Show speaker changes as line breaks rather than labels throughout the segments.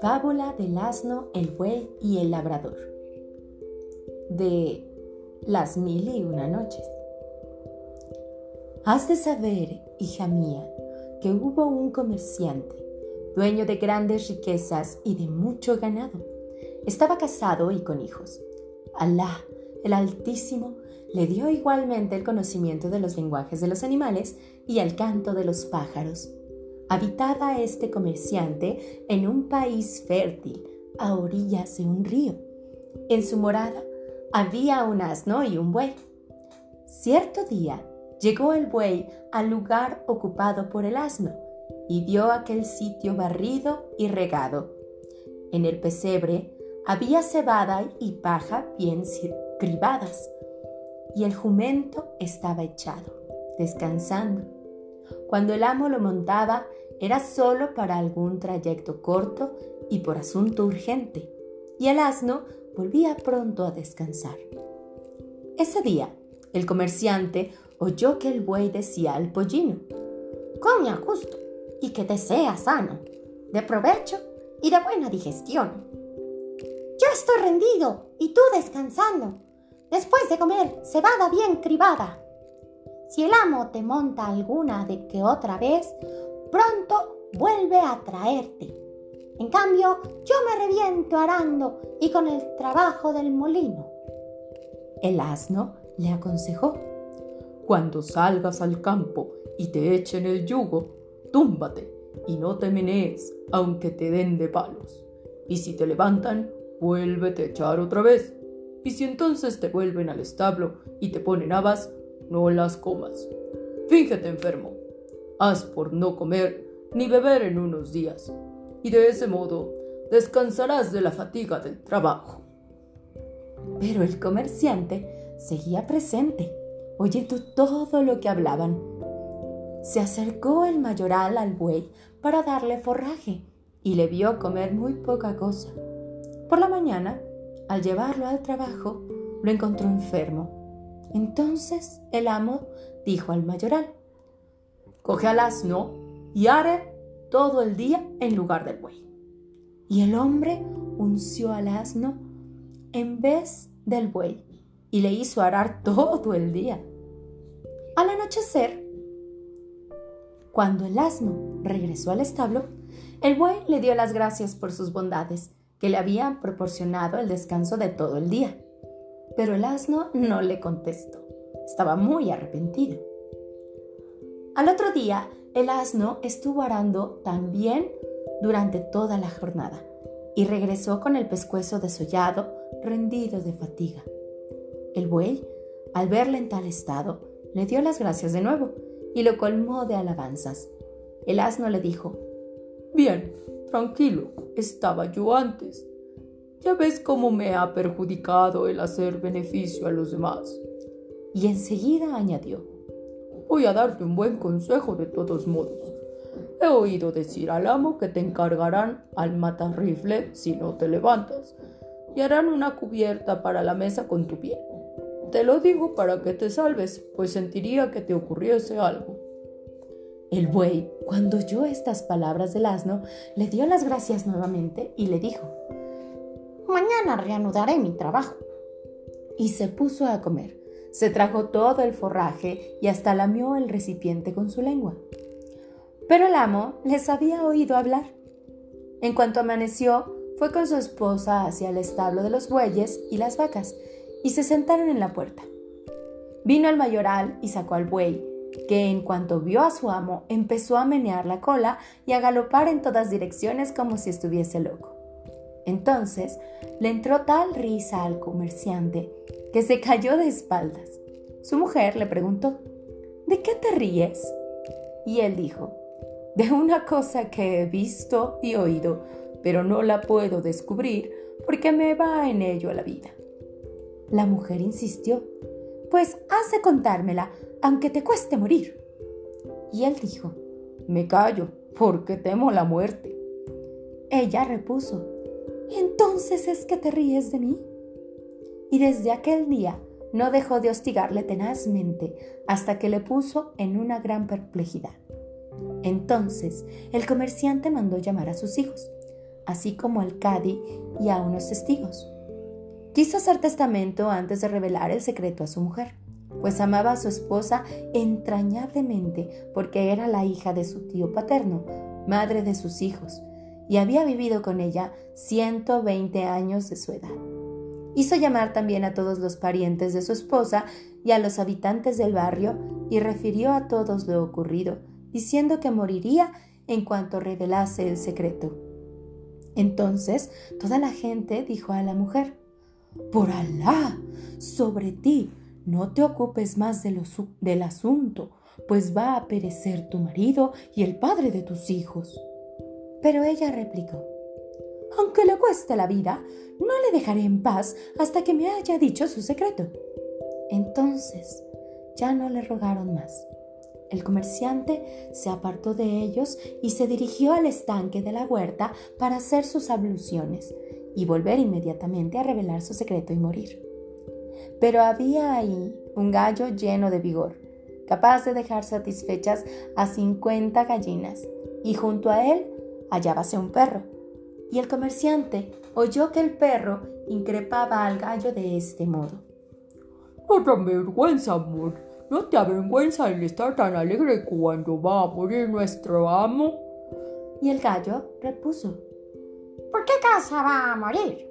Fábula del asno, el buey y el labrador. De las mil y una noches. Has de saber, hija mía, que hubo un comerciante, dueño de grandes riquezas y de mucho ganado. Estaba casado y con hijos. Alá, el Altísimo, le dio igualmente el conocimiento de los lenguajes de los animales y el canto de los pájaros habitaba este comerciante en un país fértil, a orillas de un río. En su morada había un asno y un buey. Cierto día llegó el buey al lugar ocupado por el asno y vio aquel sitio barrido y regado. En el pesebre había cebada y paja bien cribadas, y el jumento estaba echado, descansando. Cuando el amo lo montaba, era solo para algún trayecto corto y por asunto urgente, y el asno volvía pronto a descansar. Ese día, el comerciante oyó que el buey decía al pollino, Come a gusto y que te sea sano, de provecho y de buena digestión. Yo estoy rendido y tú descansando, después de comer cebada bien cribada. Si el amo te monta alguna de que otra vez, pronto vuelve a traerte. En cambio, yo me reviento arando y con el trabajo del molino. El asno le aconsejó, Cuando salgas al campo y te echen el yugo, túmbate y no te menees, aunque te den de palos. Y si te levantan, vuélvete a echar otra vez. Y si entonces te vuelven al establo y te ponen habas, no las comas. Fíjate enfermo haz por no comer ni beber en unos días, y de ese modo descansarás de la fatiga del trabajo. Pero el comerciante seguía presente, oyendo todo lo que hablaban. Se acercó el mayoral al buey para darle forraje y le vio comer muy poca cosa. Por la mañana, al llevarlo al trabajo, lo encontró enfermo. Entonces el amo dijo al mayoral, coge al asno y are todo el día en lugar del buey. Y el hombre unció al asno en vez del buey y le hizo arar todo el día. Al anochecer, cuando el asno regresó al establo, el buey le dio las gracias por sus bondades, que le habían proporcionado el descanso de todo el día. Pero el asno no le contestó. Estaba muy arrepentido. Al otro día, el asno estuvo arando también durante toda la jornada y regresó con el pescuezo desollado, rendido de fatiga. El buey, al verle en tal estado, le dio las gracias de nuevo y lo colmó de alabanzas. El asno le dijo, Bien, tranquilo, estaba yo antes. Ya ves cómo me ha perjudicado el hacer beneficio a los demás. Y enseguida añadió, Voy a darte un buen consejo de todos modos. He oído decir al amo que te encargarán al matarrifle si no te levantas y harán una cubierta para la mesa con tu piel. Te lo digo para que te salves, pues sentiría que te ocurriese algo. El buey, cuando oyó estas palabras del asno, le dio las gracias nuevamente y le dijo, Mañana reanudaré mi trabajo. Y se puso a comer. Se trajo todo el forraje y hasta lamió el recipiente con su lengua. Pero el amo les había oído hablar. En cuanto amaneció, fue con su esposa hacia el establo de los bueyes y las vacas, y se sentaron en la puerta. Vino el mayoral y sacó al buey, que en cuanto vio a su amo empezó a menear la cola y a galopar en todas direcciones como si estuviese loco. Entonces le entró tal risa al comerciante que se cayó de espaldas. Su mujer le preguntó, ¿De qué te ríes? Y él dijo, de una cosa que he visto y oído, pero no la puedo descubrir porque me va en ello a la vida. La mujer insistió, pues has de contármela, aunque te cueste morir. Y él dijo, me callo, porque temo la muerte. Ella repuso, entonces es que te ríes de mí y desde aquel día no dejó de hostigarle tenazmente hasta que le puso en una gran perplejidad. Entonces el comerciante mandó llamar a sus hijos, así como al cadi y a unos testigos. Quiso hacer testamento antes de revelar el secreto a su mujer, pues amaba a su esposa entrañablemente porque era la hija de su tío paterno, madre de sus hijos, y había vivido con ella 120 años de su edad. Hizo llamar también a todos los parientes de su esposa y a los habitantes del barrio y refirió a todos lo ocurrido, diciendo que moriría en cuanto revelase el secreto. Entonces toda la gente dijo a la mujer, Por Alá, sobre ti, no te ocupes más del asunto, pues va a perecer tu marido y el padre de tus hijos. Pero ella replicó, aunque le cueste la vida, no le dejaré en paz hasta que me haya dicho su secreto. Entonces ya no le rogaron más. El comerciante se apartó de ellos y se dirigió al estanque de la huerta para hacer sus abluciones y volver inmediatamente a revelar su secreto y morir. Pero había ahí un gallo lleno de vigor, capaz de dejar satisfechas a cincuenta gallinas, y junto a él hallábase un perro. Y el comerciante oyó que el perro increpaba al gallo de este modo.
No te avergüenza, amor. No te avergüenza el estar tan alegre cuando va a morir nuestro amo.
Y el gallo repuso.
¿Por qué casa va a morir?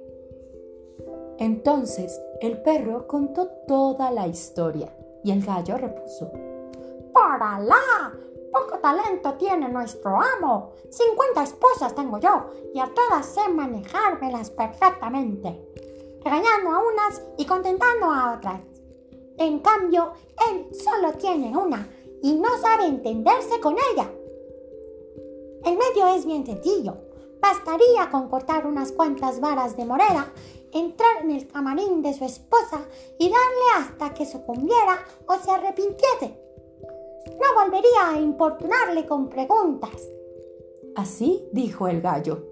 Entonces el perro contó toda la historia y el gallo repuso.
¡Por Alá! Poco talento tiene nuestro amo. Cincuenta esposas tengo yo y a todas sé manejármelas perfectamente, regañando a unas y contentando a otras. En cambio, él solo tiene una y no sabe entenderse con ella. El medio es bien sencillo. Bastaría con cortar unas cuantas varas de morera, entrar en el camarín de su esposa y darle hasta que sucumbiera o se arrepintiese no volvería a importunarle con preguntas.
Así dijo el gallo.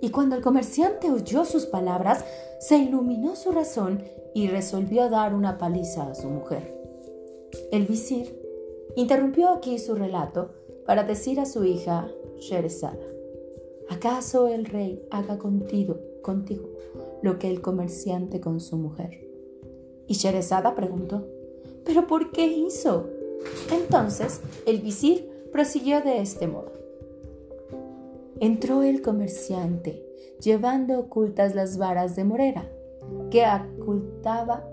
Y cuando el comerciante oyó sus palabras, se iluminó su razón y resolvió dar una paliza a su mujer. El visir interrumpió aquí su relato para decir a su hija Sherezada, ¿acaso el rey haga contigo, contigo lo que el comerciante con su mujer? Y Sherezada preguntó, ¿pero por qué hizo? Entonces el visir prosiguió de este modo. Entró el comerciante, llevando ocultas las varas de morera, que ocultaba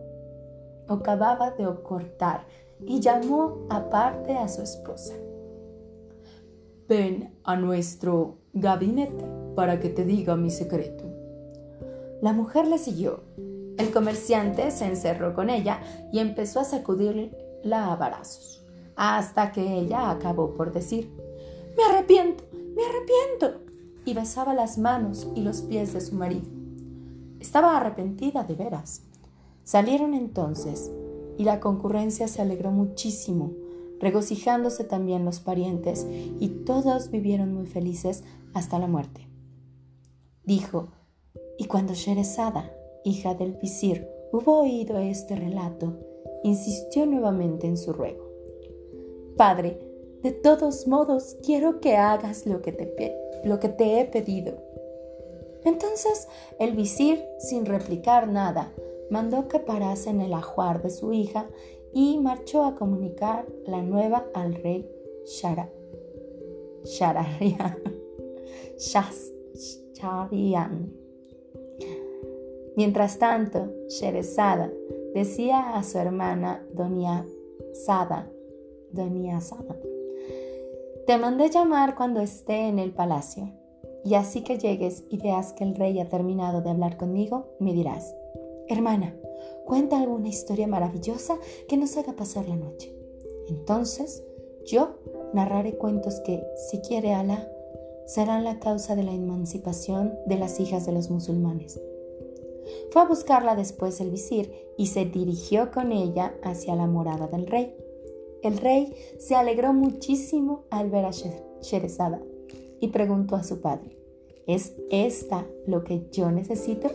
o acababa de cortar, y llamó aparte a su esposa.
Ven a nuestro gabinete para que te diga mi secreto.
La mujer le siguió. El comerciante se encerró con ella y empezó a sacudirla a varazos hasta que ella acabó por decir, me arrepiento, me arrepiento, y besaba las manos y los pies de su marido. Estaba arrepentida de veras. Salieron entonces, y la concurrencia se alegró muchísimo, regocijándose también los parientes, y todos vivieron muy felices hasta la muerte. Dijo, y cuando Sherezada, hija del visir, hubo oído este relato, insistió nuevamente en su ruego. Padre, de todos modos quiero que hagas lo que te, lo que te he pedido. Entonces el visir, sin replicar nada, mandó que parasen el ajuar de su hija y marchó a comunicar la nueva al rey Shara. Sharian. Mientras tanto, Sherezada decía a su hermana Doña Sada Doña Asada. Te mandé llamar cuando esté en el palacio, y así que llegues y veas que el rey ha terminado de hablar conmigo, me dirás, hermana, cuenta alguna historia maravillosa que nos haga pasar la noche. Entonces yo narraré cuentos que, si quiere Alá, serán la causa de la emancipación de las hijas de los musulmanes. Fue a buscarla después el visir y se dirigió con ella hacia la morada del rey. El rey se alegró muchísimo al ver a Sherezada y preguntó a su padre, ¿es esta lo que yo necesito?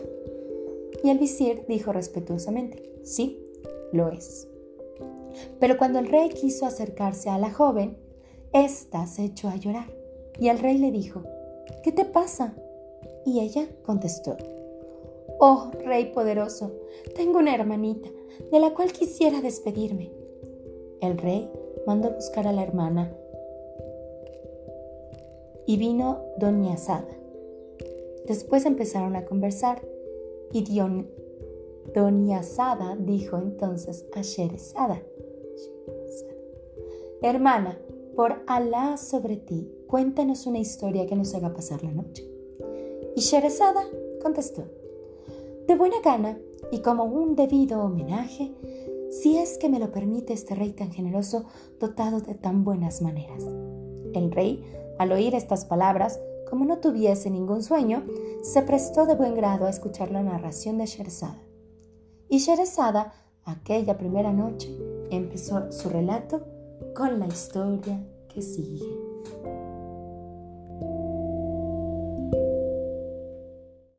Y el visir dijo respetuosamente, sí, lo es. Pero cuando el rey quiso acercarse a la joven, Esta se echó a llorar y el rey le dijo, ¿qué te pasa? Y ella contestó, Oh, rey poderoso, tengo una hermanita de la cual quisiera despedirme. El rey mandó buscar a la hermana y vino Doña Sada. Después empezaron a conversar y Doña Sada dijo entonces a Sherezada, Hermana, por Alá sobre ti, cuéntanos una historia que nos haga pasar la noche. Y Sherezada contestó, de buena gana y como un debido homenaje, si es que me lo permite este rey tan generoso, dotado de tan buenas maneras. El rey, al oír estas palabras, como no tuviese ningún sueño, se prestó de buen grado a escuchar la narración de Sherzada. Y Sherzada, aquella primera noche, empezó su relato con la historia que sigue.